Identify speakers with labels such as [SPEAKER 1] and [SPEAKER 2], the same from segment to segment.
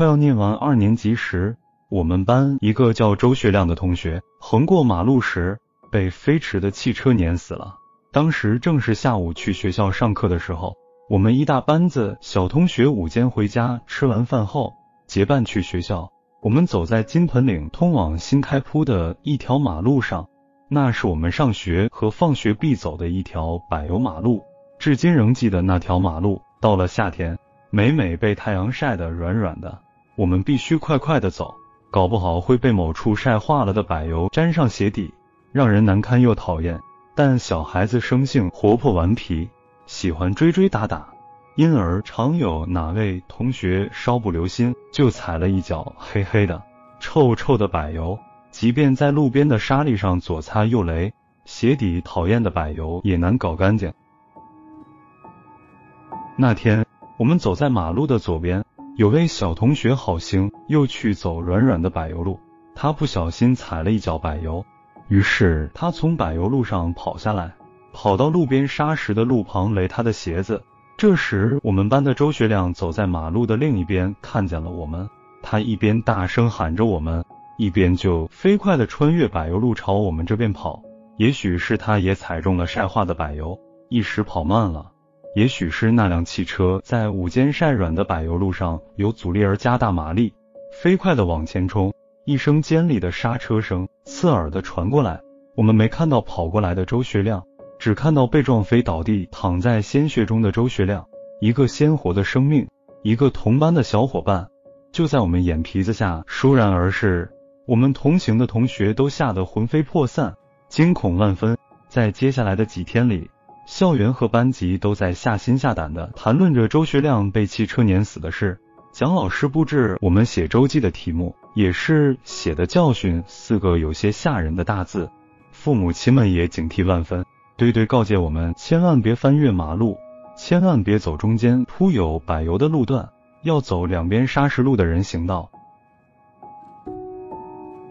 [SPEAKER 1] 快要念完二年级时，我们班一个叫周学亮的同学横过马路时被飞驰的汽车碾死了。当时正是下午去学校上课的时候，我们一大班子小同学午间回家，吃完饭后结伴去学校。我们走在金盆岭通往新开铺的一条马路上，那是我们上学和放学必走的一条柏油马路。至今仍记得那条马路，到了夏天，每每被太阳晒得软软的，我们必须快快的走，搞不好会被某处晒化了的柏油粘上鞋底，让人难堪又讨厌。但小孩子生性活泼顽皮，喜欢追追打打。因而常有哪位同学稍不留心，就踩了一脚黑黑的、臭臭的柏油。即便在路边的沙砾上左擦右雷，鞋底讨厌的柏油也难搞干净。那天我们走在马路的左边，有位小同学好心又去走软软的柏油路，他不小心踩了一脚柏油，于是他从柏油路上跑下来，跑到路边沙石的路旁垒他的鞋子。这时，我们班的周学亮走在马路的另一边，看见了我们。他一边大声喊着我们，一边就飞快地穿越柏油路朝我们这边跑。也许是他也踩中了晒化的柏油，一时跑慢了；也许是那辆汽车在午间晒软的柏油路上有阻力而加大马力，飞快地往前冲。一声尖利的刹车声刺耳地传过来，我们没看到跑过来的周学亮。只看到被撞飞倒地、躺在鲜血中的周学亮，一个鲜活的生命，一个同班的小伙伴，就在我们眼皮子下倏然而逝。我们同行的同学都吓得魂飞魄散，惊恐万分。在接下来的几天里，校园和班级都在下心下胆的谈论着周学亮被汽车碾死的事。蒋老师布置我们写周记的题目，也是写的教训四个有些吓人的大字。父母亲们也警惕万分。对对，告诫我们千万别翻越马路，千万别走中间铺有柏油的路段，要走两边砂石路的人行道。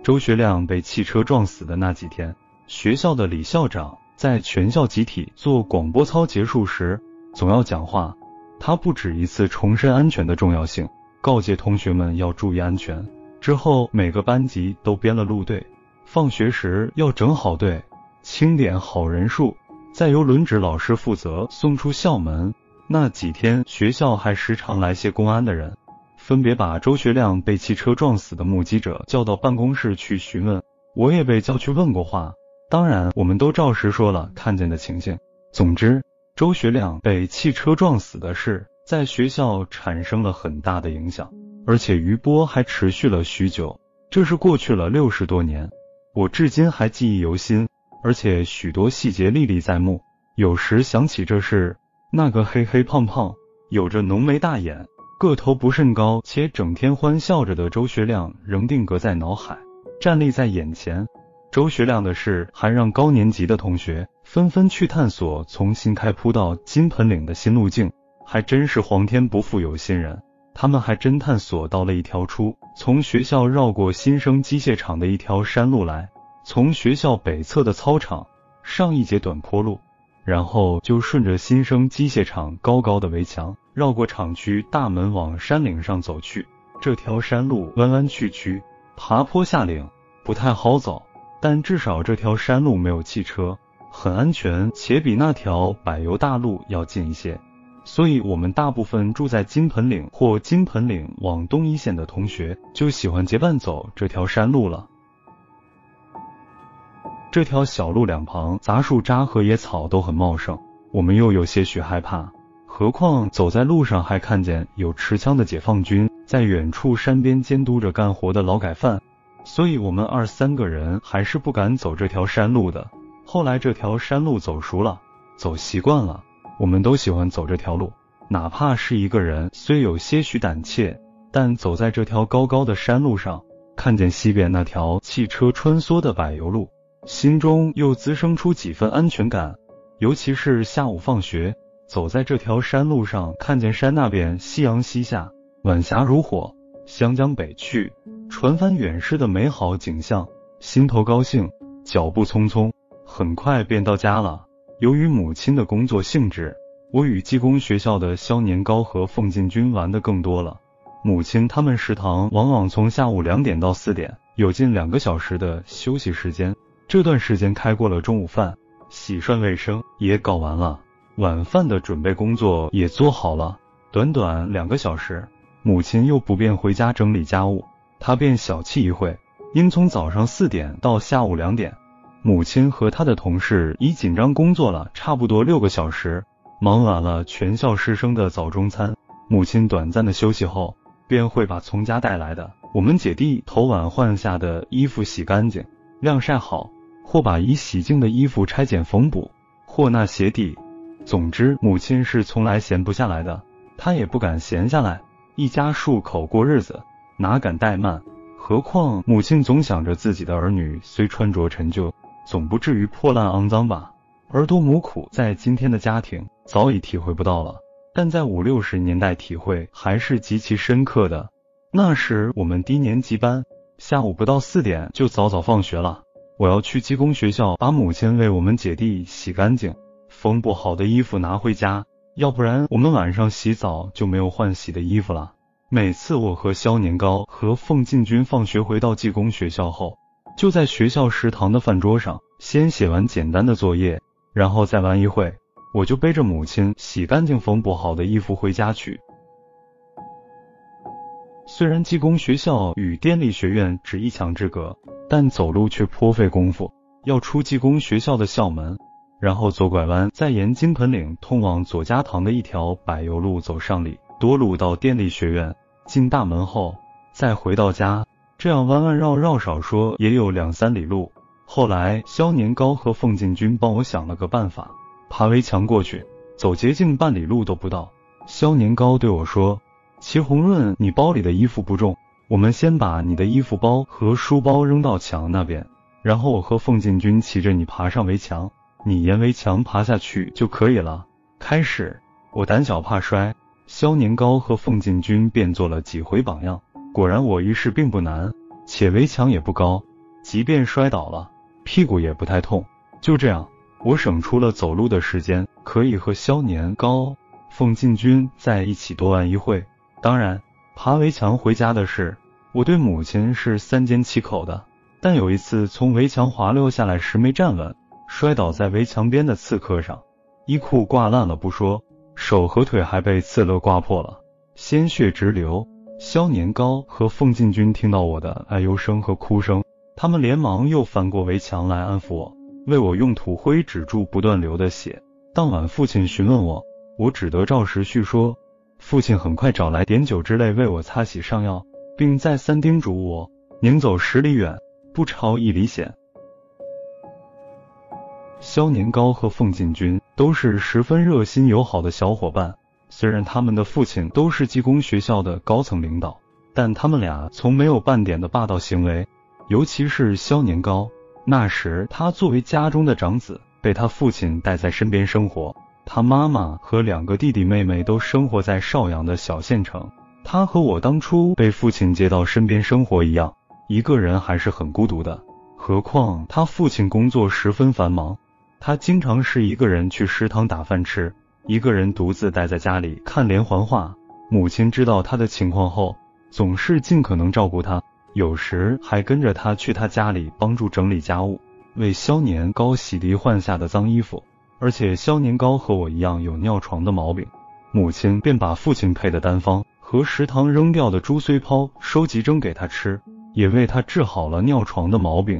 [SPEAKER 1] 周学亮被汽车撞死的那几天，学校的李校长在全校集体做广播操结束时，总要讲话。他不止一次重申安全的重要性，告诫同学们要注意安全。之后，每个班级都编了路队，放学时要整好队。清点好人数，再由轮值老师负责送出校门。那几天，学校还时常来些公安的人，分别把周学亮被汽车撞死的目击者叫到办公室去询问。我也被叫去问过话，当然，我们都照实说了看见的情形。总之，周学亮被汽车撞死的事，在学校产生了很大的影响，而且余波还持续了许久。这是过去了六十多年，我至今还记忆犹新。而且许多细节历历在目，有时想起这事，那个黑黑胖胖、有着浓眉大眼、个头不甚高且整天欢笑着的周学亮仍定格在脑海，站立在眼前。周学亮的事还让高年级的同学纷纷去探索从新开铺到金盆岭的新路径，还真是皇天不负有心人，他们还真探索到了一条出从学校绕过新生机械厂的一条山路来。从学校北侧的操场上一节短坡路，然后就顺着新生机械厂高高的围墙，绕过厂区大门往山岭上走去。这条山路弯弯曲曲，爬坡下岭，不太好走，但至少这条山路没有汽车，很安全，且比那条柏油大路要近一些。所以，我们大部分住在金盆岭或金盆岭往东一线的同学，就喜欢结伴走这条山路了。这条小路两旁杂树渣和野草都很茂盛，我们又有些许害怕。何况走在路上还看见有持枪的解放军在远处山边监督着干活的劳改犯，所以我们二三个人还是不敢走这条山路的。后来这条山路走熟了，走习惯了，我们都喜欢走这条路，哪怕是一个人，虽有些许胆怯，但走在这条高高的山路上，看见西边那条汽车穿梭的柏油路。心中又滋生出几分安全感，尤其是下午放学，走在这条山路上，看见山那边夕阳西下，晚霞如火，湘江北去，船帆远逝的美好景象，心头高兴，脚步匆匆，很快便到家了。由于母亲的工作性质，我与技工学校的肖年糕和凤进军玩的更多了。母亲他们食堂往往从下午两点到四点，有近两个小时的休息时间。这段时间开过了中午饭，洗涮卫生也搞完了，晚饭的准备工作也做好了。短短两个小时，母亲又不便回家整理家务，他便小憩一会。因从早上四点到下午两点，母亲和她的同事已紧张工作了差不多六个小时，忙完了全校师生的早中餐。母亲短暂的休息后，便会把从家带来的我们姐弟头晚换下的衣服洗干净、晾晒好，或把已洗净的衣服拆剪缝补，或纳鞋底。总之，母亲是从来闲不下来的，她也不敢闲下来。一家数口过日子，哪敢怠慢？何况母亲总想着自己的儿女虽穿着陈旧，总不至于破烂肮脏吧？儿多母苦，在今天的家庭早已体会不到了，但在五六十年代体会还是极其深刻的。那时我们低年级班下午不到四点就早早放学了，我要去技工学校把母亲为我们姐弟洗干净、缝补好的衣服拿回家，要不然我们晚上洗澡就没有换洗的衣服了。每次我和肖年糕和凤进军放学回到技工学校后，就在学校食堂的饭桌上先写完简单的作业，然后再玩一会，我就背着母亲洗干净缝补好的衣服回家去。虽然技工学校与电力学院只一墙之隔，但走路却颇费功夫。要出技工学校的校门，然后左拐弯，再沿金盆岭通往左家塘的一条柏油路走上里。多路到电力学院，进大门后再回到家，这样弯弯绕绕，少说也有两三里路。后来肖年高和凤进军帮我想了个办法，爬围墙过去，走捷径半里路都不到。肖年高对我说：“齐红润，你包里的衣服不重，我们先把你的衣服包和书包扔到墙那边，然后我和凤进军骑着你爬上围墙，你沿围墙爬下去就可以了。”开始我胆小怕摔。肖年糕和凤进军便做了几回榜样，果然我一试并不难，且围墙也不高，即便摔倒了，屁股也不太痛。就这样，我省出了走路的时间，可以和肖年糕、凤进军在一起多玩一会。当然，爬围墙回家的事，我对母亲是三缄其口的。但有一次从围墙滑溜下来时没站稳，摔倒在围墙边的刺客上，衣裤挂烂了不说。手和腿还被刺勒刮破了，鲜血直流。肖年糕和凤进军听到我的哀忧声和哭声，他们连忙又翻过围墙来安抚我，为我用土灰止住不断流的血。当晚父亲询问我，我只得照实叙说。父亲很快找来碘酒之类为我擦洗上药，并再三叮嘱我，宁走十里远，不超一里险。肖年糕和凤进军都是十分热心友好的小伙伴。虽然他们的父亲都是技工学校的高层领导，但他们俩从没有半点的霸道行为。尤其是肖年糕，那时他作为家中的长子，被他父亲带在身边生活。他妈妈和两个弟弟妹妹都生活在邵阳的小县城。他和我当初被父亲接到身边生活一样，一个人还是很孤独的。何况他父亲工作十分繁忙。他经常是一个人去食堂打饭吃，一个人独自待在家里看连环画。母亲知道他的情况后，总是尽可能照顾他，有时还跟着他去他家里帮助整理家务，为肖年糕洗涤换下的脏衣服。而且肖年糕和我一样有尿床的毛病，母亲便把父亲配的单方和食堂扔掉的猪碎泡收集蒸给他吃，也为他治好了尿床的毛病。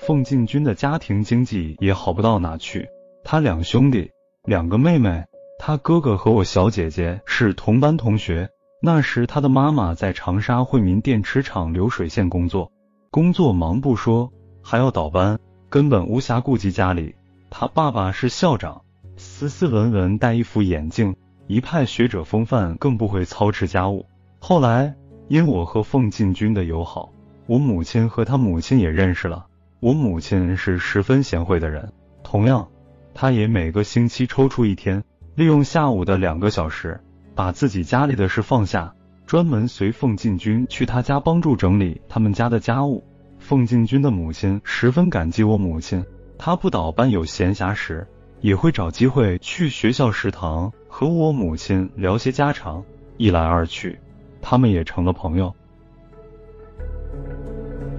[SPEAKER 1] 凤进军的家庭经济也好不到哪去，他两兄弟，两个妹妹，他哥哥和我小姐姐是同班同学。那时他的妈妈在长沙惠民电池厂流水线工作，工作忙不说，还要倒班，根本无暇顾及家里。他爸爸是校长，斯斯文文，戴一副眼镜，一派学者风范，更不会操持家务。后来因我和凤进军的友好，我母亲和他母亲也认识了。我母亲是十分贤惠的人，同样，她也每个星期抽出一天，利用下午的两个小时，把自己家里的事放下，专门随凤进军去他家帮助整理他们家的家务。凤进军的母亲十分感激我母亲，她不倒班有闲暇时，也会找机会去学校食堂和我母亲聊些家常。一来二去，他们也成了朋友。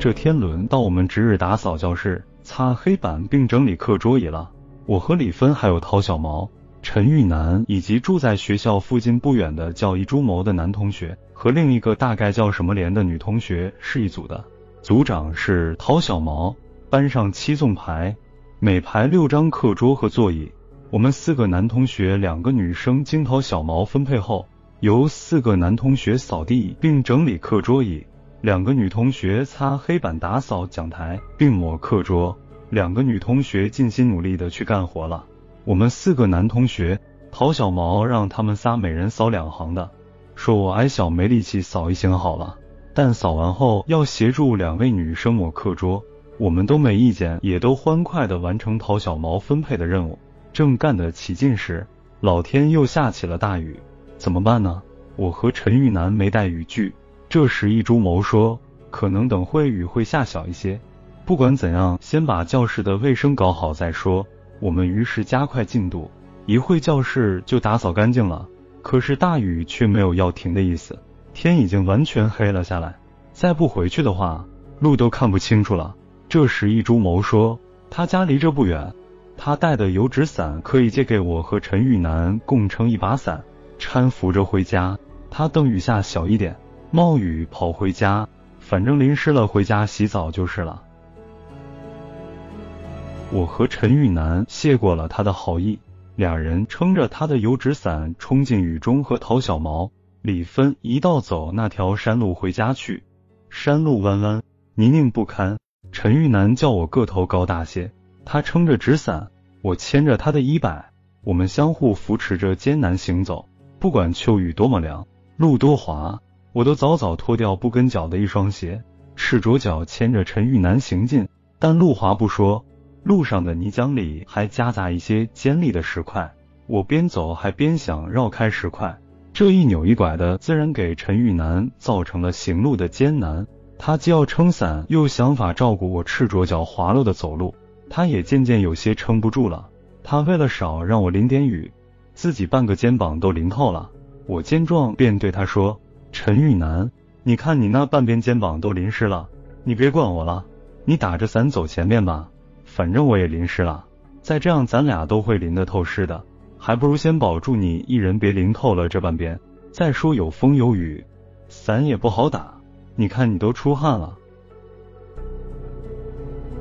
[SPEAKER 1] 这天轮到我们值日打扫教室、擦黑板并整理课桌椅了。我和李芬还有陶小毛、陈玉楠以及住在学校附近不远的叫一朱谋的男同学和另一个大概叫什么莲的女同学是一组的。组长是陶小毛。班上七纵排，每排六张课桌和座椅。我们四个男同学、两个女生经陶小毛分配后，由四个男同学扫地并整理课桌椅。两个女同学擦黑板、打扫讲台并抹课桌，两个女同学尽心努力的去干活了。我们四个男同学，陶小毛让他们仨每人扫两行的，说我矮小没力气扫一行好了，但扫完后要协助两位女生抹课桌，我们都没意见，也都欢快的完成陶小毛分配的任务。正干得起劲时，老天又下起了大雨，怎么办呢？我和陈玉楠没带雨具。这时，一株谋说：“可能等会雨会下小一些，不管怎样，先把教室的卫生搞好再说。”我们于是加快进度，一会教室就打扫干净了。可是大雨却没有要停的意思，天已经完全黑了下来，再不回去的话，路都看不清楚了。这时，一株谋说：“他家离这不远，他带的油纸伞可以借给我和陈玉楠共撑一把伞，搀扶着回家。他等雨下小一点。”冒雨跑回家，反正淋湿了回家洗澡就是了。我和陈玉楠谢过了他的好意，俩人撑着他的油纸伞冲进雨中，和陶小毛、李芬一道走那条山路回家去。山路弯弯，泥泞不堪。陈玉楠叫我个头高大些，他撑着纸伞，我牵着他的衣摆，我们相互扶持着艰难行走。不管秋雨多么凉，路多滑。我都早早脱掉不跟脚的一双鞋，赤着脚牵着陈玉楠行进。但路滑不说，路上的泥浆里还夹杂一些尖利的石块。我边走还边想绕开石块，这一扭一拐的，自然给陈玉楠造成了行路的艰难。他既要撑伞，又想法照顾我赤着脚滑落的走路，他也渐渐有些撑不住了。他为了少让我淋点雨，自己半个肩膀都淋透了。我见状，便对他说。陈玉楠，你看你那半边肩膀都淋湿了，你别管我了，你打着伞走前面吧，反正我也淋湿了，再这样咱俩都会淋得透湿的，还不如先保住你一人别淋透了这半边。再说有风有雨，伞也不好打，你看你都出汗了。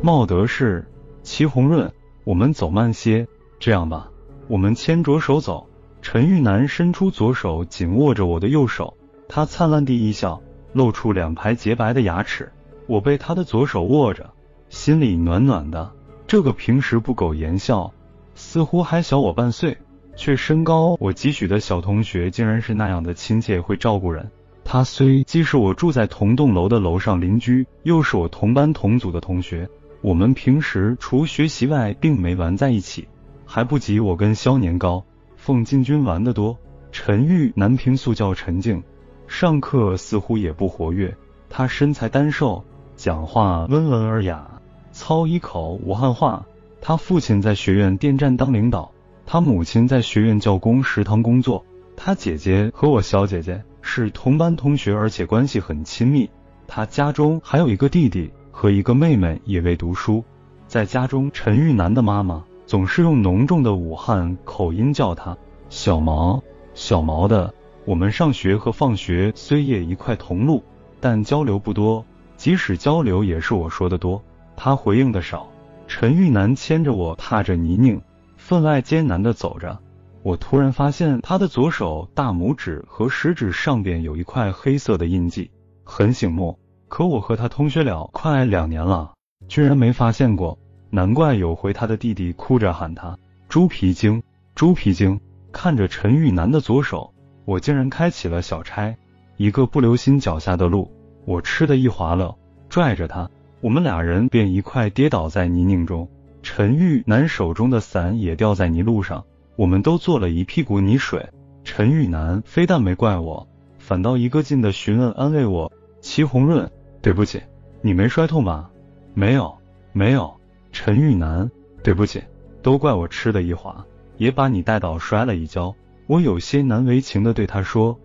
[SPEAKER 1] 茂德市，齐红润，我们走慢些，这样吧，我们牵着手走。陈玉楠伸出左手紧握着我的右手。他灿烂地一笑，露出两排洁白的牙齿。我被他的左手握着，心里暖暖的。这个平时不苟言笑，似乎还小我半岁，却身高我几许的小同学，竟然是那样的亲切，会照顾人。他虽既是我住在同栋楼的楼上邻居，又是我同班同组的同学，我们平时除学习外，并没玩在一起，还不及我跟肖年高、凤进军玩得多。陈玉南平素叫陈静。上课似乎也不活跃，他身材单瘦，讲话温文尔雅，操一口武汉话。他父亲在学院电站当领导，他母亲在学院教工食堂工作。他姐姐和我小姐姐是同班同学，而且关系很亲密。他家中还有一个弟弟和一个妹妹也未读书。在家中，陈玉楠的妈妈总是用浓重的武汉口音叫他小毛，小毛的。我们上学和放学虽也一块同路，但交流不多。即使交流，也是我说的多，他回应的少。陈玉楠牵着我，踏着泥泞，分外艰难的走着。我突然发现他的左手大拇指和食指上边有一块黑色的印记，很醒目。可我和他同学了快两年了，居然没发现过。难怪有回他的弟弟哭着喊他猪皮精，猪皮精。看着陈玉楠的左手。我竟然开启了小差，一个不留心脚下的路，我吃的一滑了，拽着他，我们俩人便一块跌倒在泥泞中。陈玉楠手中的伞也掉在泥路上，我们都做了一屁股泥水。陈玉楠非但没怪我，反倒一个劲的询问安慰我：“齐红润，对不起，你没摔痛吧？”“没有，没有。”陈玉楠，对不起，都怪我吃的一滑，也把你带倒摔了一跤。我有些难为情的对他说：“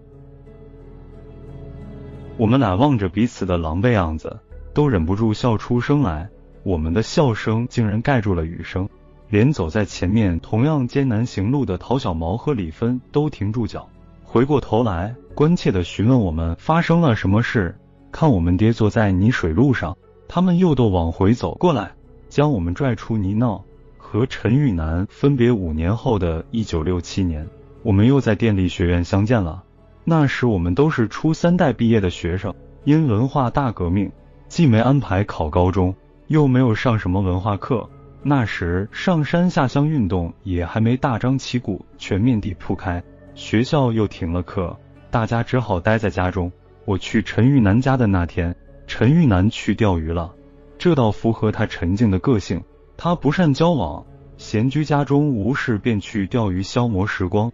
[SPEAKER 1] 我们俩望着彼此的狼狈样子，都忍不住笑出声来。我们的笑声竟然盖住了雨声，连走在前面同样艰难行路的陶小毛和李芬都停住脚，回过头来关切的询问我们发生了什么事。看我们跌坐在泥水路上，他们又都往回走过来，将我们拽出泥淖。和陈玉楠分别五年后的一九六七年，我们又在电力学院相见了。那时我们都是初三代毕业的学生，因文化大革命，既没安排考高中，又没有上什么文化课。那时上山下乡运动也还没大张旗鼓、全面地铺开，学校又停了课，大家只好待在家中。我去陈玉楠家的那天，陈玉楠去钓鱼了，这倒符合他沉静的个性。他不善交往，闲居家中无事便去钓鱼消磨时光。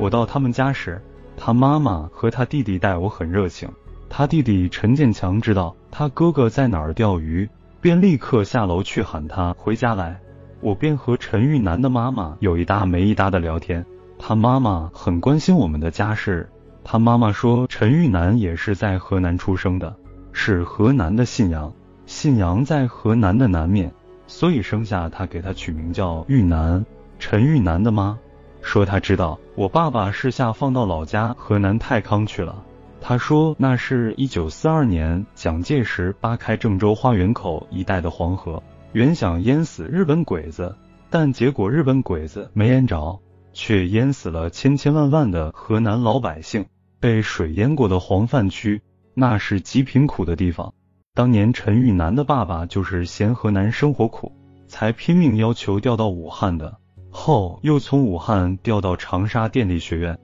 [SPEAKER 1] 我到他们家时，他妈妈和他弟弟待我很热情。他弟弟陈建强知道他哥哥在哪儿钓鱼，便立刻下楼去喊他回家来。我便和陈玉楠的妈妈有一搭没一搭的聊天。他妈妈很关心我们的家事。他妈妈说，陈玉楠也是在河南出生的，是河南的信阳。信阳在河南的南面，所以生下他给他取名叫玉南。陈玉南的妈说，他知道我爸爸是下放到老家河南太康去了。他说那是一九四二年蒋介石扒开郑州花园口一带的黄河，原想淹死日本鬼子，但结果日本鬼子没淹着，却淹死了千千万万的河南老百姓。被水淹过的黄泛区，那是极贫苦的地方。当年陈玉楠的爸爸就是嫌河南生活苦，才拼命要求调到武汉的，后又从武汉调到长沙电力学院。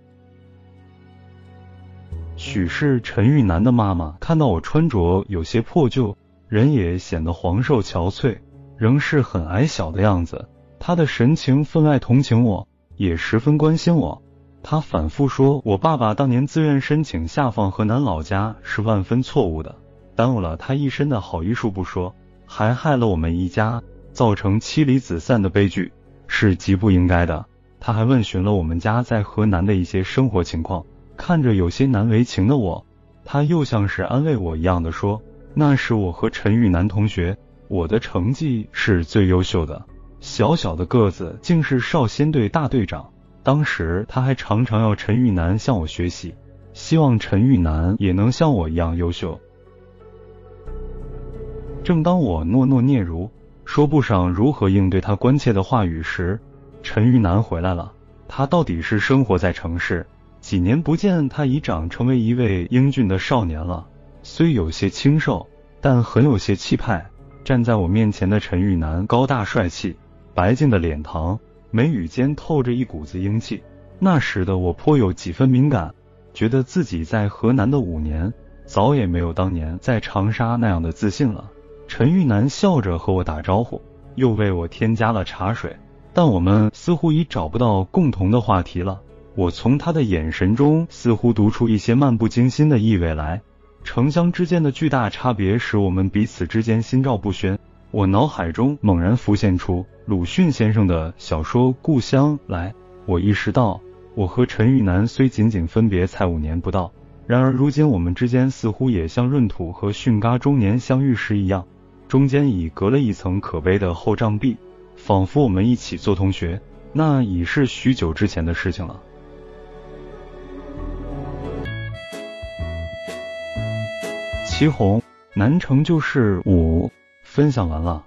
[SPEAKER 1] 许是陈玉楠的妈妈看到我穿着有些破旧，人也显得黄瘦憔悴，仍是很矮小的样子。她的神情分外同情我，也十分关心我。她反复说，我爸爸当年自愿申请下放河南老家是万分错误的。耽误了他一身的好医术不说，还害了我们一家，造成妻离子散的悲剧，是极不应该的。他还问询了我们家在河南的一些生活情况，看着有些难为情的我，他又像是安慰我一样的说：“那是我和陈玉楠同学，我的成绩是最优秀的，小小的个子竟是少先队大队长。当时他还常常要陈玉楠向我学习，希望陈玉楠也能像我一样优秀。”正当我诺诺嗫如，说不上如何应对他关切的话语时，陈玉楠回来了。他到底是生活在城市，几年不见，他已长成为一位英俊的少年了。虽有些清瘦，但很有些气派。站在我面前的陈玉楠高大帅气，白净的脸庞，眉宇间透着一股子英气。那时的我颇有几分敏感，觉得自己在河南的五年，早也没有当年在长沙那样的自信了。陈玉楠笑着和我打招呼，又为我添加了茶水，但我们似乎已找不到共同的话题了。我从他的眼神中似乎读出一些漫不经心的意味来。城乡之间的巨大差别使我们彼此之间心照不宣。我脑海中猛然浮现出鲁迅先生的小说《故乡》来，我意识到，我和陈玉楠虽仅仅分别才五年不到，然而如今我们之间似乎也像闰土和训嘎中年相遇时一样。中间已隔了一层可悲的厚障壁，仿佛我们一起做同学，那已是许久之前的事情了。祁红，南城就是五，分享完了。